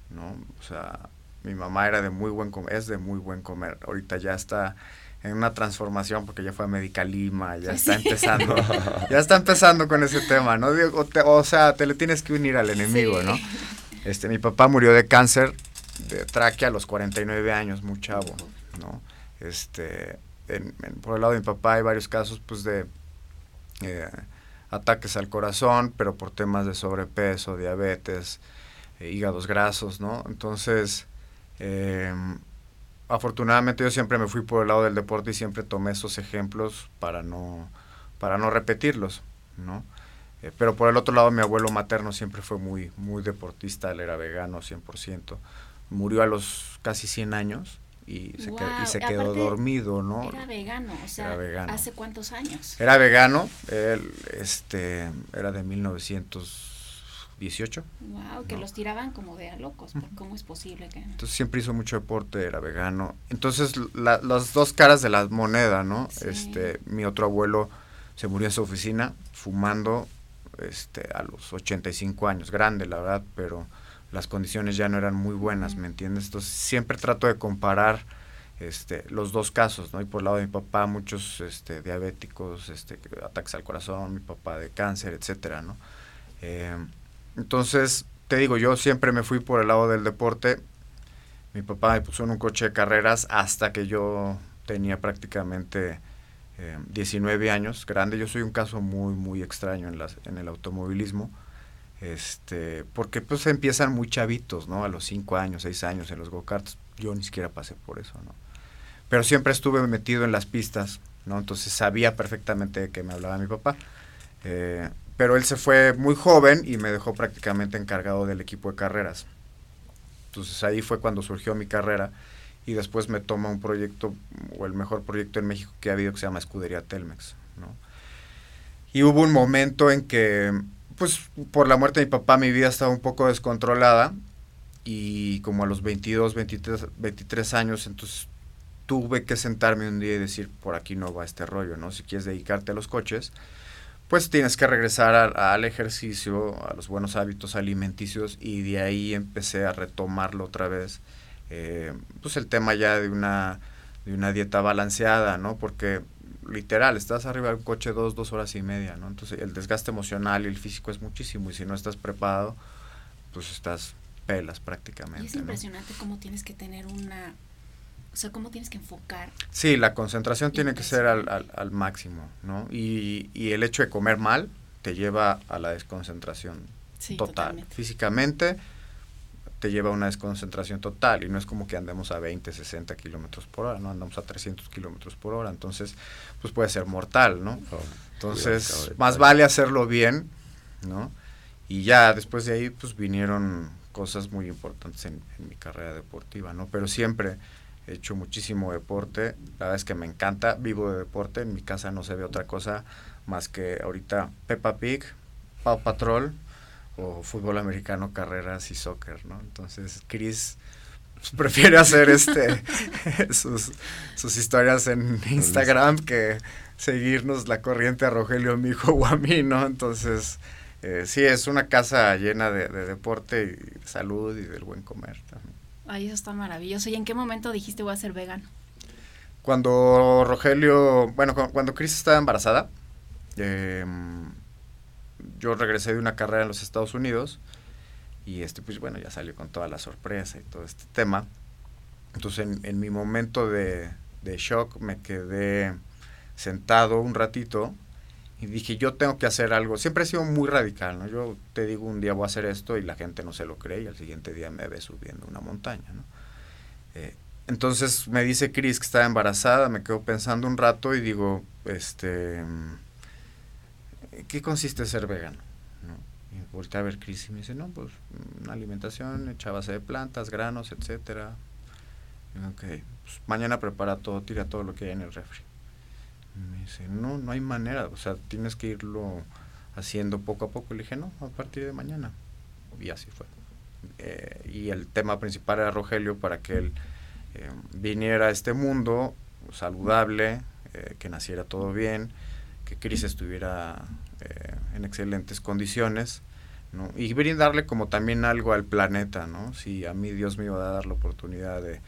¿no? O sea, mi mamá era de muy buen comer, es de muy buen comer. Ahorita ya está en una transformación porque ya fue a Medicalima, ya está empezando, ya está empezando con ese tema, ¿no? O, sea, te le tienes que unir al enemigo, ¿no? Este, mi papá murió de cáncer de tráquea a los 49 años, muy chavo, ¿no? Este, por el lado de mi papá hay varios casos, pues, de eh, ataques al corazón, pero por temas de sobrepeso, diabetes, eh, hígados grasos, ¿no? Entonces, em, afortunadamente yo siempre me fui por el lado del deporte y siempre tomé esos ejemplos para no, para no repetirlos, ¿no? Eh, pero por el otro lado, mi abuelo materno siempre fue muy, muy deportista, él era vegano 100% murió a los casi 100 años y se, quedó dormido, ¿no? Era vegano, o sea, ¿hace cuántos años? Era vegano, él este, era de 1918. Wow, que los tiraban como de a locos, ¿cómo es posible que...? Entonces siempre hizo mucho deporte, era vegano. Entonces las dos caras de la moneda, ¿no? Este, mi otro abuelo se murió en su oficina fumando este, a los 85 años, grande la verdad, pero las condiciones ya no eran muy buenas, ¿me entiendes? Entonces siempre trato de comparar este, los dos casos, ¿no? Y por el lado de mi papá, muchos este, diabéticos, este, ataques al corazón, mi papá de cáncer, etcétera, ¿no? Eh, entonces, te digo, yo siempre me fui por el lado del deporte. Mi papá me puso en un coche de carreras hasta que yo tenía prácticamente 19 eh, años, grande. Yo soy un caso muy, muy extraño en, las, en el automovilismo este, porque pues empiezan muy chavitos, ¿no? A los 5 años, 6 años en los go-karts. Yo ni siquiera pasé por eso, ¿no? Pero siempre estuve metido en las pistas, ¿no? Entonces sabía perfectamente de qué me hablaba mi papá. Eh, pero él se fue muy joven y me dejó prácticamente encargado del equipo de carreras. Entonces ahí fue cuando surgió mi carrera y después me toma un proyecto, o el mejor proyecto en México que ha habido, que se llama Escudería Telmex, ¿no? Y hubo un momento en que pues por la muerte de mi papá mi vida estaba un poco descontrolada y como a los 22, 23, 23 años, entonces tuve que sentarme un día y decir, por aquí no va este rollo, ¿no? Si quieres dedicarte a los coches, pues tienes que regresar al ejercicio, a los buenos hábitos alimenticios y de ahí empecé a retomarlo otra vez. Eh, pues el tema ya de una, de una dieta balanceada, ¿no? Porque literal, estás arriba del coche dos, dos horas y media, ¿no? Entonces el desgaste emocional y el físico es muchísimo y si no estás preparado, pues estás pelas prácticamente. Y es impresionante cómo tienes que tener una, o sea, cómo tienes que enfocar. Sí, la concentración tiene que ser al, al, al máximo, ¿no? Y, y, el hecho de comer mal te lleva a la desconcentración total, físicamente te lleva a una desconcentración total y no es como que andemos a 20, 60 kilómetros por hora, no andamos a 300 kilómetros por hora, entonces pues puede ser mortal, ¿no? Oh, entonces más vale hacerlo bien, ¿no? Y ya después de ahí pues vinieron cosas muy importantes en, mi carrera deportiva, ¿no? Pero siempre he hecho muchísimo deporte, la verdad es que me encanta, vivo de deporte, en mi casa no se ve otra cosa más que ahorita Peppa Pig, Paw Patrol, o fútbol americano, carreras y soccer, ¿no? Entonces, Chris prefiere hacer este sus, sus historias en Instagram que seguirnos la corriente a Rogelio, mi hijo o a mí, ¿no? Entonces, eh, sí, es una casa llena de, deporte y de salud y del buen comer también. Ay, eso está maravilloso. ¿Y en qué momento dijiste voy a ser vegano? Cuando Rogelio, bueno, cuando Chris estaba embarazada, eh, yo regresé de una carrera en los Estados Unidos y este pues bueno ya salió con toda la sorpresa y todo este tema entonces en, mi momento de, shock me quedé sentado un ratito y dije yo tengo que hacer algo siempre he sido muy radical no yo te digo un día voy a hacer esto y la gente no se lo cree y al siguiente día me ve subiendo una montaña no eh, entonces me dice Chris que estaba embarazada me quedo pensando un rato y digo este ¿qué consiste ser vegano? ¿No? Y volteé a ver Chris y me dice, no, pues una alimentación hecha base de plantas, granos, etcétera. Y ok, pues mañana prepara todo, tira todo lo que hay en el refri. Me dice, no, no hay manera, o sea, tienes que irlo haciendo poco a poco. Le dije, no, a partir de mañana. Y así fue. Eh, y el tema principal era Rogelio para que él eh, viniera a este mundo saludable, eh, que naciera todo bien, que Cris estuviera en excelentes condiciones, ¿no? Y brindarle como también algo al planeta, ¿no? Si a mí Dios me iba a dar la oportunidad de,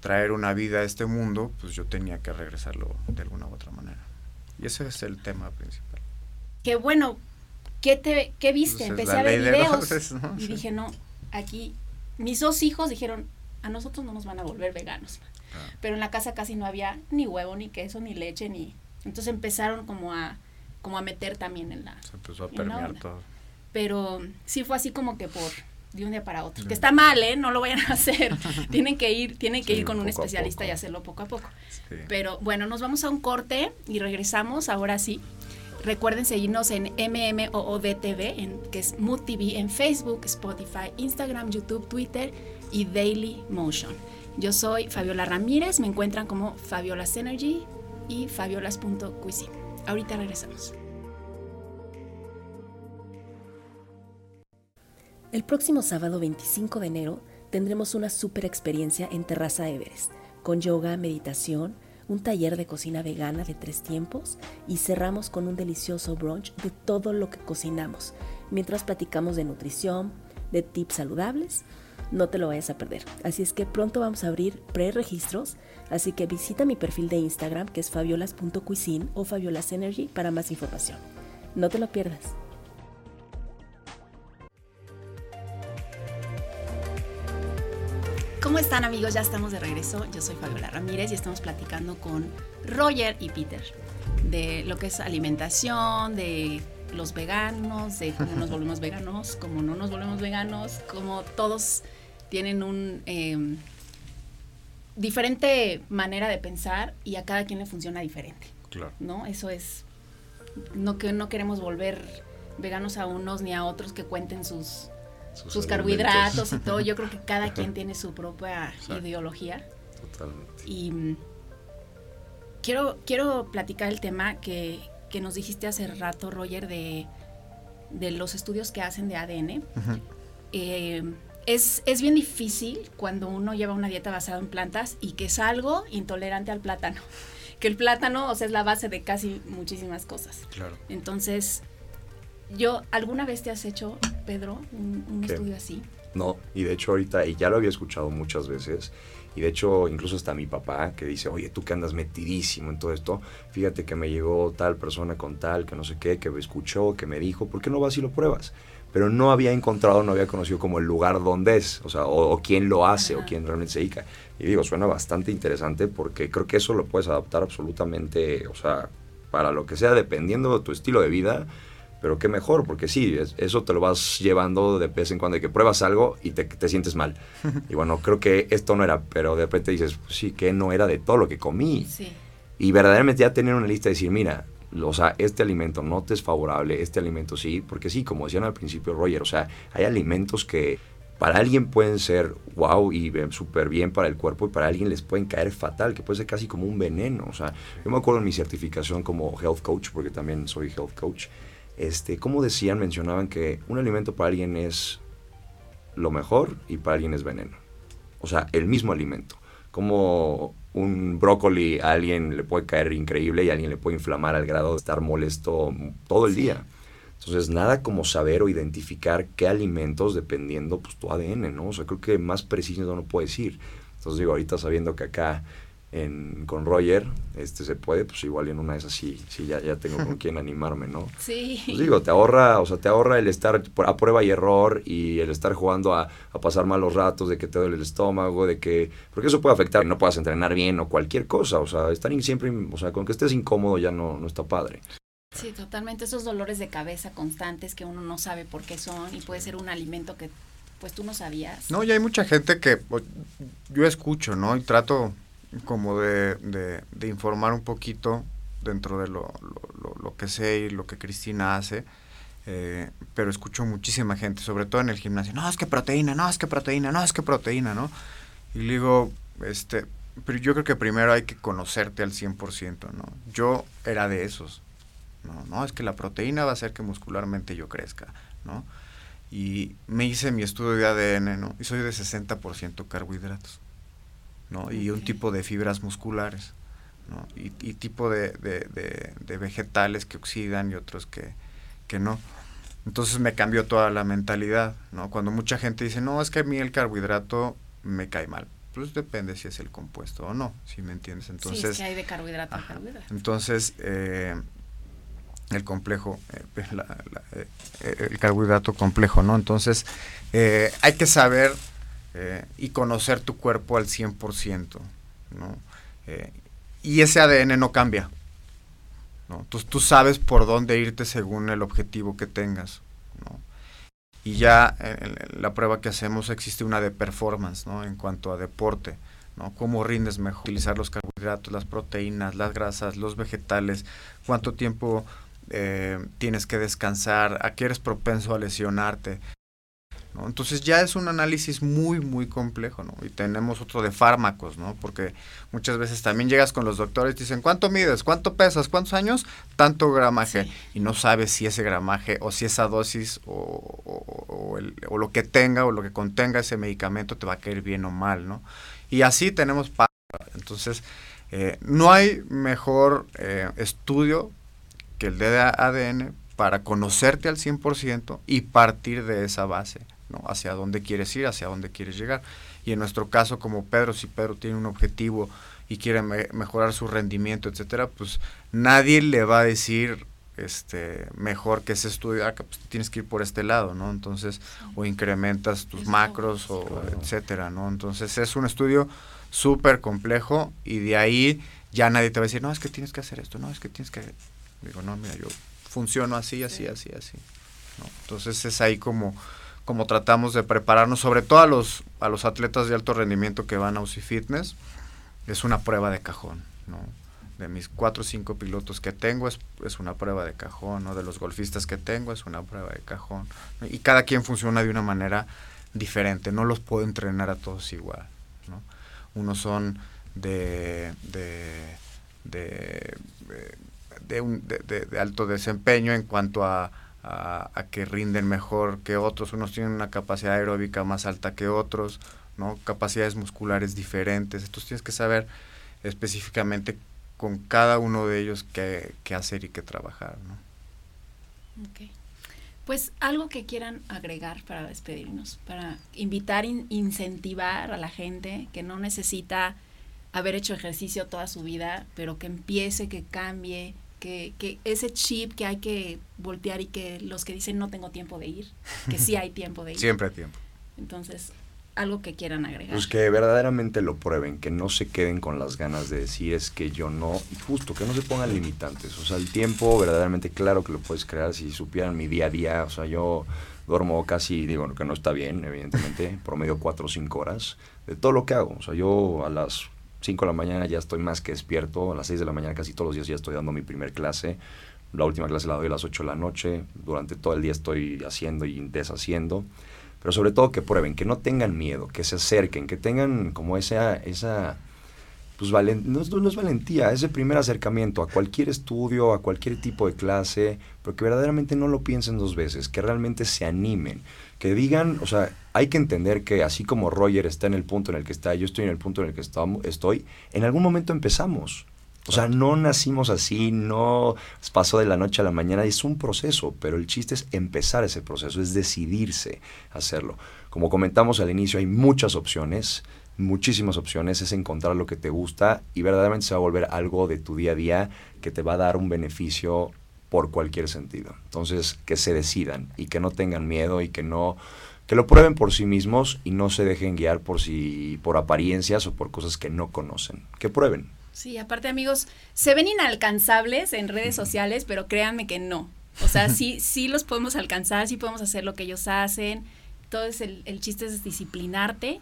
traer una vida a este mundo, pues yo tenía que regresarlo de alguna u otra manera. Y ese es el tema principal. Qué bueno, ¿qué, te, qué viste? Pues Empecé a ver videos y dije, no, aquí mis dos hijos dijeron, a nosotros no nos van a volver veganos. Ah. Pero en la casa casi no había ni huevo, ni queso, ni leche, ni... Entonces empezaron como a como a meter también en la... Se empezó a permear todo. Pero sí fue así como que por de un día para otro. Que está mal, ¿eh? No lo vayan a hacer. tienen que ir, tienen que ir con un especialista y hacerlo poco a poco. Pero bueno, nos vamos a un corte y regresamos ahora sí. Recuerden seguirnos en MMOODTV, en, que es Mood TV en Facebook, Spotify, Instagram, YouTube, Twitter y Daily Motion. Yo soy Fabiola Ramírez, me encuentran como Fabiolas Energy y fabiolas.cuisine. Ahorita regresamos. El próximo sábado 25 de enero tendremos una super experiencia en Terraza Everest, con yoga, meditación, un taller de cocina vegana de tres tiempos y cerramos con un delicioso brunch de todo lo que cocinamos, mientras platicamos de nutrición, de tips saludables. No te lo vayas a perder. Así es que pronto vamos a abrir pre-registros, así que visita mi perfil de Instagram que es fabiolas.cuisine o fabiolasenergy para más información. No te lo pierdas. ¿Cómo están amigos? Ya estamos de regreso. Yo soy Fabiola Ramírez y estamos platicando con Roger y Peter de lo que es alimentación, de los veganos, de cómo nos volvemos veganos, cómo no nos volvemos veganos, cómo todos tienen un em, diferente manera de pensar y a cada quien le funciona diferente. Claro. ¿No? Eso es no que no queremos volver veganos a unos ni a otros que cuenten sus sus, carbohidratos y todo. Yo creo que cada quien tiene su propia ideología. Totalmente. Y mm, quiero, quiero platicar el tema que, que nos dijiste hace rato, Roger, de, de los estudios que hacen de ADN. Eh, es, es, bien difícil cuando uno lleva una dieta basada en plantas y que es algo intolerante al plátano. Que el plátano, o sea, es la base de casi muchísimas cosas. Claro. Entonces, yo, ¿alguna vez te has hecho, Pedro, un, estudio así? No, y de hecho ahorita, y ya lo había escuchado muchas veces, y de hecho incluso hasta mi papá que dice, oye, tú que andas metidísimo en todo esto, fíjate que me llegó tal persona con tal, que no sé qué, que me escuchó, que me dijo, ¿por qué no vas y lo pruebas? Pero no había encontrado, no había conocido como el lugar donde es, o sea, o, quién lo hace, o quién realmente se dedica. Y digo, suena bastante interesante porque creo que eso lo puedes adaptar absolutamente, o sea, para lo que sea, dependiendo de tu estilo de vida, pero qué mejor, porque sí, eso te lo vas llevando de vez en cuando, de que pruebas algo y te, te sientes mal. y bueno, creo que esto no era, pero de repente dices, pues sí, que no era de todo lo que comí. Sí. Y verdaderamente ya tener una lista de decir, mira, o sea, este alimento no te es favorable, este alimento sí, porque sí, como decían al principio Roger, o sea, hay alimentos que para alguien pueden ser wow y súper bien para el cuerpo y para alguien les pueden caer fatal, que puede ser casi como un veneno. O sea, yo me acuerdo en mi certificación como health coach, porque también soy health coach, este, como decían, mencionaban que un alimento para alguien es lo mejor y para alguien es veneno. O sea, el mismo alimento. Como un brócoli a alguien le puede caer increíble y a alguien le puede inflamar al grado de estar molesto todo el día. Entonces, nada como saber o identificar qué alimentos dependiendo pues tu ADN, ¿no? O sea, creo que más preciso no lo puedo decir. Entonces digo, ahorita sabiendo que acá en, con Roger, este se puede, pues igual en una de esas sí, sí ya, ya tengo con quién animarme, ¿no? Sí. Pues digo, te ahorra, o sea, te ahorra el estar a prueba y error y el estar jugando a, a, pasar malos ratos, de que te duele el estómago, de que, porque eso puede afectar, que no puedas entrenar bien o cualquier cosa, o sea, estar siempre, o sea, con que estés incómodo ya no, no está padre. Sí, totalmente, esos dolores de cabeza constantes que uno no sabe por qué son y puede ser un alimento que pues tú no sabías. No, y hay mucha gente que pues, yo escucho, ¿no? Y trato como de, de, informar un poquito dentro de lo, lo, que sé y lo que Cristina hace, eh, pero escucho muchísima gente, sobre todo en el gimnasio, no, es que proteína, no, es que proteína, no, es que proteína, ¿no? Y digo, este, pero yo creo que primero hay que conocerte al 100%, ¿no? Yo era de esos, ¿no? No, es que la proteína va a hacer que muscularmente yo crezca, ¿no? Y me hice mi estudio de ADN, ¿no? Y soy de 60% carbohidratos. ¿No? Y un tipo de fibras musculares, ¿no? Y, tipo de, de, vegetales que oxidan y otros que, que no. Entonces me cambió toda la mentalidad, ¿no? Cuando mucha gente dice, no, es que a mí el carbohidrato me cae mal. Pues depende si es el compuesto o no, si me entiendes. Entonces, sí, es que hay de carbohidrato a carbohidrato. Entonces, eh, el complejo, eh, pues, eh, el carbohidrato complejo, ¿no? Entonces, hay que saber eh, y conocer tu cuerpo al 100%, ¿no? Eh, y ese ADN no cambia, ¿no? Tú, tú, sabes por dónde irte según el objetivo que tengas, ¿no? Y ya la prueba que hacemos existe una de performance, ¿no? En cuanto a deporte, ¿no? Cómo rindes mejor, utilizar los carbohidratos, las proteínas, las grasas, los vegetales, cuánto tiempo eh, tienes que descansar, a qué eres propenso a lesionarte. Entonces ya es un análisis muy, muy complejo, ¿no? Y tenemos otro de fármacos, ¿no? Porque muchas veces también llegas con los doctores y dicen, ¿cuánto mides? ¿Cuánto pesas? ¿Cuántos años? Tanto gramaje. Y no sabes si ese gramaje o si esa dosis o, o, lo que tenga o lo que contenga ese medicamento te va a caer bien o mal, ¿no? Y así tenemos... Entonces, eh, no hay mejor eh, estudio que el de ADN para conocerte al 100% y partir de esa base. ¿No? Hacia dónde quieres ir, hacia dónde quieres llegar. Y en nuestro caso, como Pedro, si Pedro tiene un objetivo y quiere mejorar su rendimiento, etcétera, pues nadie le va a decir este mejor que ese estudio, ah, pues tienes que ir por este lado, ¿no? Entonces, o incrementas tus macros, o etcétera, ¿no? Entonces es un estudio súper complejo y de ahí ya nadie te va a decir, no, es que tienes que hacer esto, no, es que tienes que... Digo, no, mira, yo funciono así, así, así, así. ¿no? Entonces es ahí como como tratamos de prepararnos, sobre todo a los, a los atletas de alto rendimiento que van a UCI Fitness, es una prueba de cajón, ¿no? De mis cuatro o cinco pilotos que tengo es, es una prueba de cajón, ¿no? De los golfistas que tengo es una prueba de cajón. Y cada quien funciona de una manera diferente, no los puedo entrenar a todos igual, ¿no? Unos son de, de, de, de, de alto desempeño en cuanto a a, que rinden mejor que otros, unos tienen una capacidad aeróbica más alta que otros, ¿no? capacidades musculares diferentes, entonces tienes que saber específicamente con cada uno de ellos qué, hacer y qué trabajar. ¿no? Pues algo que quieran agregar para despedirnos, para invitar, incentivar a la gente que no necesita haber hecho ejercicio toda su vida, pero que empiece, que cambie, que, que, ese chip que hay que voltear y que los que dicen no tengo tiempo de ir, que sí hay tiempo de ir. Siempre hay tiempo. Entonces, algo que quieran agregar. Pues que verdaderamente lo prueben, que no se queden con las ganas de decir es que yo no, justo, que no se pongan limitantes. O sea, el tiempo verdaderamente claro que lo puedes crear si supieran mi día a día. O sea, yo duermo casi, digo, que no está bien, evidentemente, promedio cuatro o cinco horas de todo lo que hago. O sea, yo a las 5 de la mañana ya estoy más que despierto, a las 6 de la mañana casi todos los días ya estoy dando mi primer clase, la última clase la doy a las 8 de la noche, durante todo el día estoy haciendo y deshaciendo, pero sobre todo que prueben, que no tengan miedo, que se acerquen, que tengan como esa, esa pues no, no, es valentía, es el primer acercamiento a cualquier estudio, a cualquier tipo de clase, pero que verdaderamente no lo piensen dos veces, que realmente se animen, que digan, o sea, hay que entender que así como Roger está en el punto en el que está, yo estoy en el punto en el que estoy, en algún momento empezamos. O sea, no nacimos así, no pasó de la noche a la mañana, es un proceso, pero el chiste es empezar ese proceso, es decidirse a hacerlo. Como comentamos al inicio, hay muchas opciones, muchísimas opciones, es encontrar lo que te gusta y verdaderamente se va a volver algo de tu día a día que te va a dar un beneficio por cualquier sentido. Entonces, que se decidan y que no tengan miedo y que no que lo prueben por sí mismos y no se dejen guiar por si por apariencias o por cosas que no conocen. Que prueben. Sí, aparte amigos, se ven inalcanzables en redes sociales, pero créanme que no. O sea, sí, sí los podemos alcanzar, sí podemos hacer lo que ellos hacen. Todo es el, el chiste es disciplinarte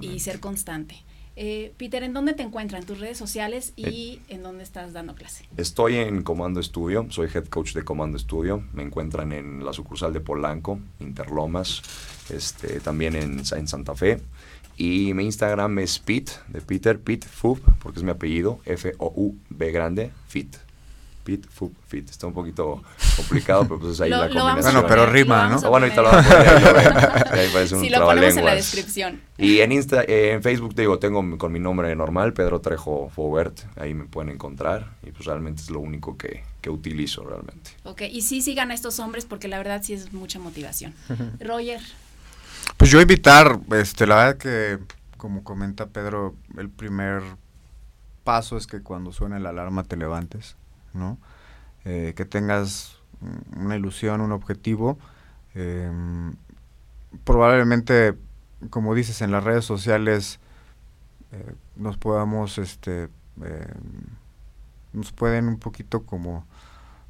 y ser constante. Eh, Peter, ¿en dónde te encuentras? ¿En tus redes sociales y eh, en dónde estás dando clase? Estoy en Comando Estudio, soy head coach de Comando Estudio. Me encuentran en la sucursal de Polanco, Interlomas, este, también en, en Santa Fe. Y mi Instagram es Pete, de Peter, Pete Fub, porque es mi apellido, F-O-U-B grande, Fit. Fit, Fup, Fit. Está un poquito complicado, pero pues ahí la combinación. Bueno, pero rima, ¿no? bueno, ahorita lo vamos a poner. Ahí, parece un sí, lo ponemos en la descripción. Y en, Insta, eh, en Facebook, te digo, tengo con mi nombre normal, Pedro Trejo Fobert. Ahí me pueden encontrar. Y pues realmente es lo único que, que utilizo realmente. Ok, y sí sigan a estos hombres porque la verdad sí es mucha motivación. Roger. Pues yo invitar, este, la verdad que, como comenta Pedro, el primer paso es que cuando suene la alarma te levantes ¿no? Eh, que tengas una ilusión, un objetivo. Em, probablemente, como dices, en las redes sociales eh, nos podamos, este, nos pueden un poquito como,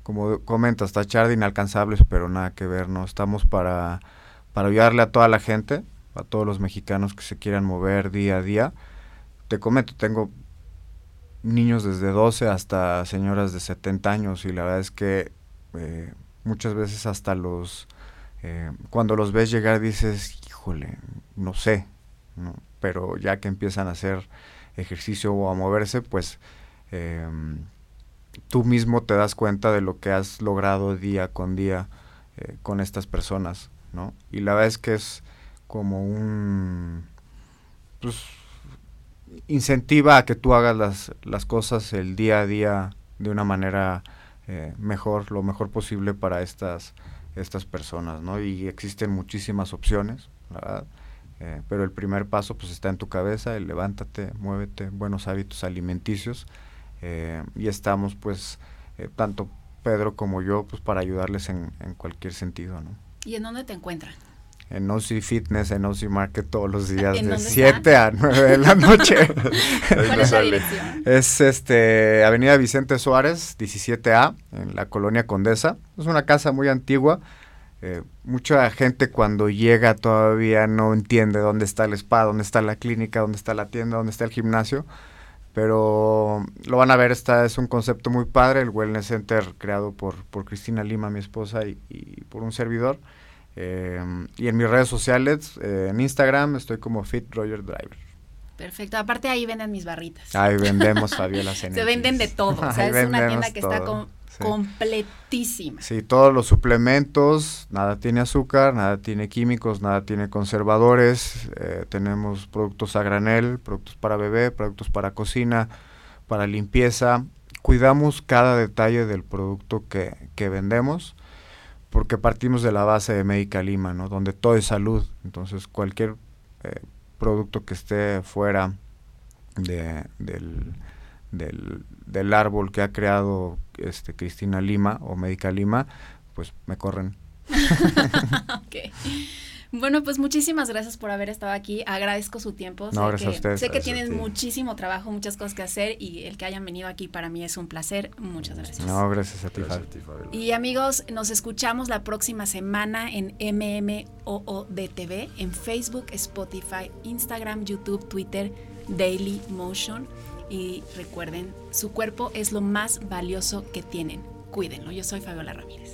como comentas, tachar de inalcanzables, pero nada que ver, ¿no? Estamos para, para ayudarle a toda la gente, a todos los mexicanos que se quieran mover día a día. Te comento, tengo niños desde 12 hasta señoras de 70 años y la verdad es que eh, muchas veces hasta los eh, cuando los ves llegar dices, híjole, no sé, pero ya que empiezan a hacer ejercicio o a moverse, pues em, tú mismo te das cuenta de lo que has logrado día con día eh, con estas personas, ¿no? Y la verdad es que es como un... Pues, incentiva a que tú hagas las, las cosas el día a día de una manera eh, mejor, lo mejor posible para estas, estas personas, ¿no? Y existen muchísimas opciones, ¿verdad? Eh, pero el primer paso pues está en tu cabeza, el levántate, muévete, buenos hábitos alimenticios eh, y estamos pues tanto Pedro como yo pues para ayudarles en, en cualquier sentido, ¿no? ¿Y en dónde te encuentran? En OC Fitness, en OC Market todos los días de 7 a 9 de la noche. ¿Cuál es la dirección? Es este Avenida Vicente Suárez, 17A, en la colonia Condesa. Es una casa muy antigua. Eh, mucha gente cuando llega todavía no entiende dónde está el spa, dónde está la clínica, dónde está la tienda, dónde está el gimnasio. Pero lo van a ver, esta es un concepto muy padre, el Wellness Center creado por, por Cristina Lima, mi esposa, y, y por un servidor. Eh, y en mis redes sociales, eh, en Instagram, estoy como Fit Roger Driver. Perfecto. Aparte ahí venden mis barritas. Ahí vendemos Fabiola Se venden de todo. O sea, es una tienda que está completísima. Sí, todos los suplementos, nada tiene azúcar, nada tiene químicos, nada tiene conservadores. Eh, tenemos productos a granel, productos para bebé, productos para cocina, para limpieza. Cuidamos cada detalle del producto que, que vendemos porque partimos de la base de Médica Lima, ¿no? Donde todo es salud. Entonces, cualquier eh, producto que esté fuera de, del, del, árbol que ha creado este Cristina Lima o Médica Lima, pues me corren. okay. Bueno, pues muchísimas gracias por haber estado aquí. Agradezco su tiempo. No, sé que, Sé que tienen muchísimo trabajo, muchas cosas que hacer y el que hayan venido aquí para mí es un placer. Muchas gracias. No, gracias a ti, Y amigos, nos escuchamos la próxima semana en MMOODTV, en Facebook, Spotify, Instagram, YouTube, Twitter, Daily Motion. Y recuerden, su cuerpo es lo más valioso que tienen. Cuídenlo. Yo soy Fabiola Ramírez.